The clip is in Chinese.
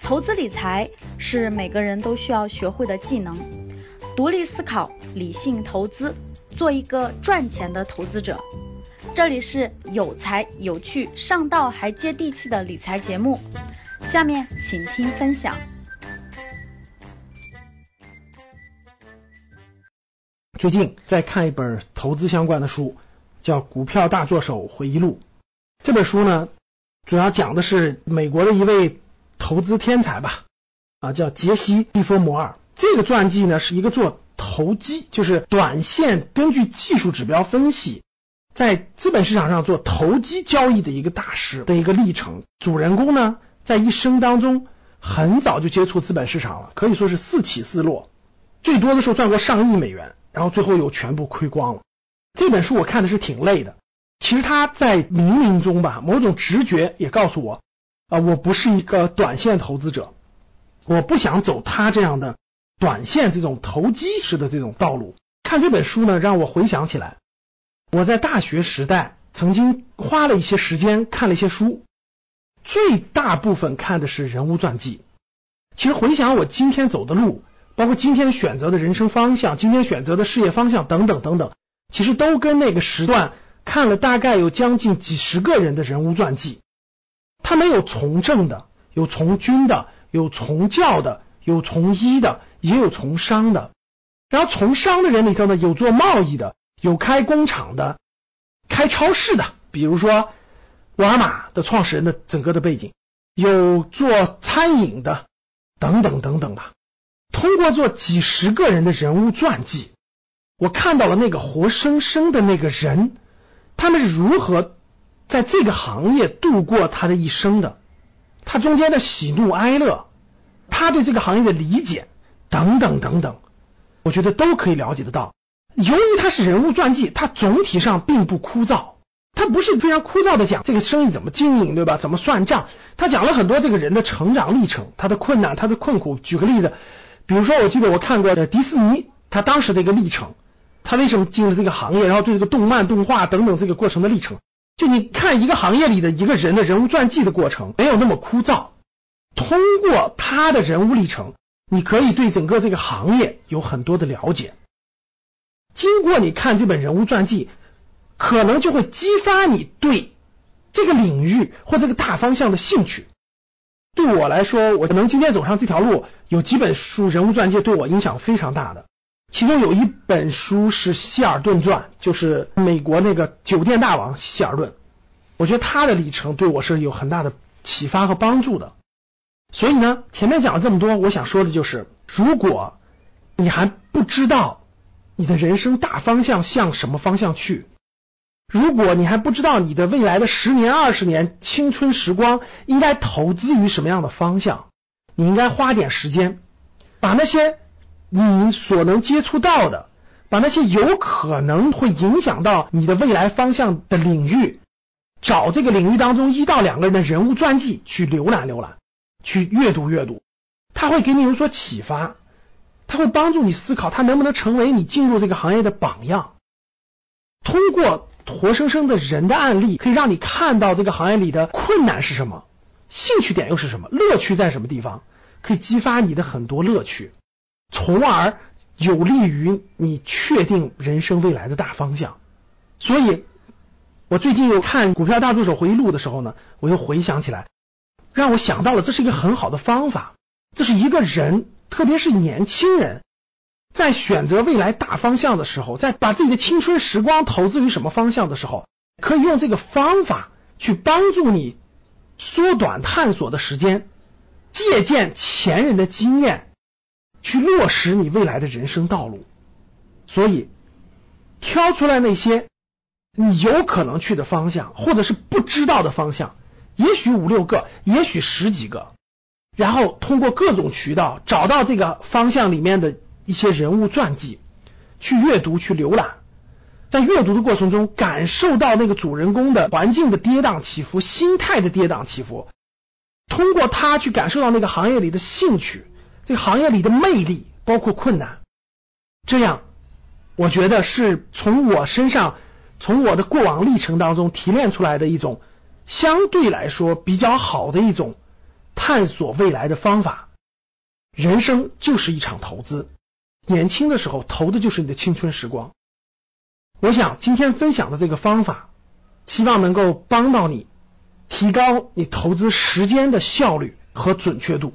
投资理财是每个人都需要学会的技能，独立思考，理性投资，做一个赚钱的投资者。这里是有才有趣、上道还接地气的理财节目，下面请听分享。最近在看一本投资相关的书，叫《股票大作手回忆录》。这本书呢，主要讲的是美国的一位。投资天才吧，啊，叫杰西·蒂弗摩尔。这个传记呢，是一个做投机，就是短线根据技术指标分析，在资本市场上做投机交易的一个大师的一个历程。主人公呢，在一生当中很早就接触资本市场了，可以说是四起四落，最多的时候赚过上亿美元，然后最后又全部亏光了。这本书我看的是挺累的，其实他在冥冥中吧，某种直觉也告诉我。啊，我不是一个短线投资者，我不想走他这样的短线这种投机式的这种道路。看这本书呢，让我回想起来，我在大学时代曾经花了一些时间看了一些书，最大部分看的是人物传记。其实回想我今天走的路，包括今天选择的人生方向、今天选择的事业方向等等等等，其实都跟那个时段看了大概有将近几十个人的人物传记。他没有从政的，有从军的，有从教的，有从医的，也有从商的。然后从商的人里头呢，有做贸易的，有开工厂的，开超市的，比如说沃尔玛的创始人的整个的背景，有做餐饮的，等等等等吧。通过做几十个人的人物传记，我看到了那个活生生的那个人，他们是如何。在这个行业度过他的一生的，他中间的喜怒哀乐，他对这个行业的理解等等等等，我觉得都可以了解得到。由于他是人物传记，他总体上并不枯燥，他不是非常枯燥的讲这个生意怎么经营，对吧？怎么算账？他讲了很多这个人的成长历程，他的困难，他的困苦。举个例子，比如说，我记得我看过的迪士尼，他当时的一个历程，他为什么进入这个行业，然后对这个动漫、动画等等这个过程的历程。就你看一个行业里的一个人的人物传记的过程，没有那么枯燥。通过他的人物历程，你可以对整个这个行业有很多的了解。经过你看这本人物传记，可能就会激发你对这个领域或这个大方向的兴趣。对我来说，我能今天走上这条路，有几本书人物传记对我影响非常大的。其中有一本书是希尔顿传，就是美国那个酒店大王希尔顿。我觉得他的历程对我是有很大的启发和帮助的。所以呢，前面讲了这么多，我想说的就是，如果你还不知道你的人生大方向向什么方向去，如果你还不知道你的未来的十年、二十年青春时光应该投资于什么样的方向，你应该花点时间把那些。你所能接触到的，把那些有可能会影响到你的未来方向的领域，找这个领域当中一到两个人的人物传记去浏览浏览，去阅读阅读，他会给你有所启发，他会帮助你思考，他能不能成为你进入这个行业的榜样。通过活生生的人的案例，可以让你看到这个行业里的困难是什么，兴趣点又是什么，乐趣在什么地方，可以激发你的很多乐趣。从而有利于你确定人生未来的大方向。所以，我最近又看《股票大助手回忆录》的时候呢，我又回想起来，让我想到了这是一个很好的方法。这是一个人，特别是年轻人，在选择未来大方向的时候，在把自己的青春时光投资于什么方向的时候，可以用这个方法去帮助你缩短探索的时间，借鉴前人的经验。去落实你未来的人生道路，所以挑出来那些你有可能去的方向，或者是不知道的方向，也许五六个，也许十几个，然后通过各种渠道找到这个方向里面的一些人物传记，去阅读、去浏览，在阅读的过程中感受到那个主人公的环境的跌宕起伏、心态的跌宕起伏，通过他去感受到那个行业里的兴趣。这行业里的魅力，包括困难，这样，我觉得是从我身上，从我的过往历程当中提炼出来的一种相对来说比较好的一种探索未来的方法。人生就是一场投资，年轻的时候投的就是你的青春时光。我想今天分享的这个方法，希望能够帮到你，提高你投资时间的效率和准确度。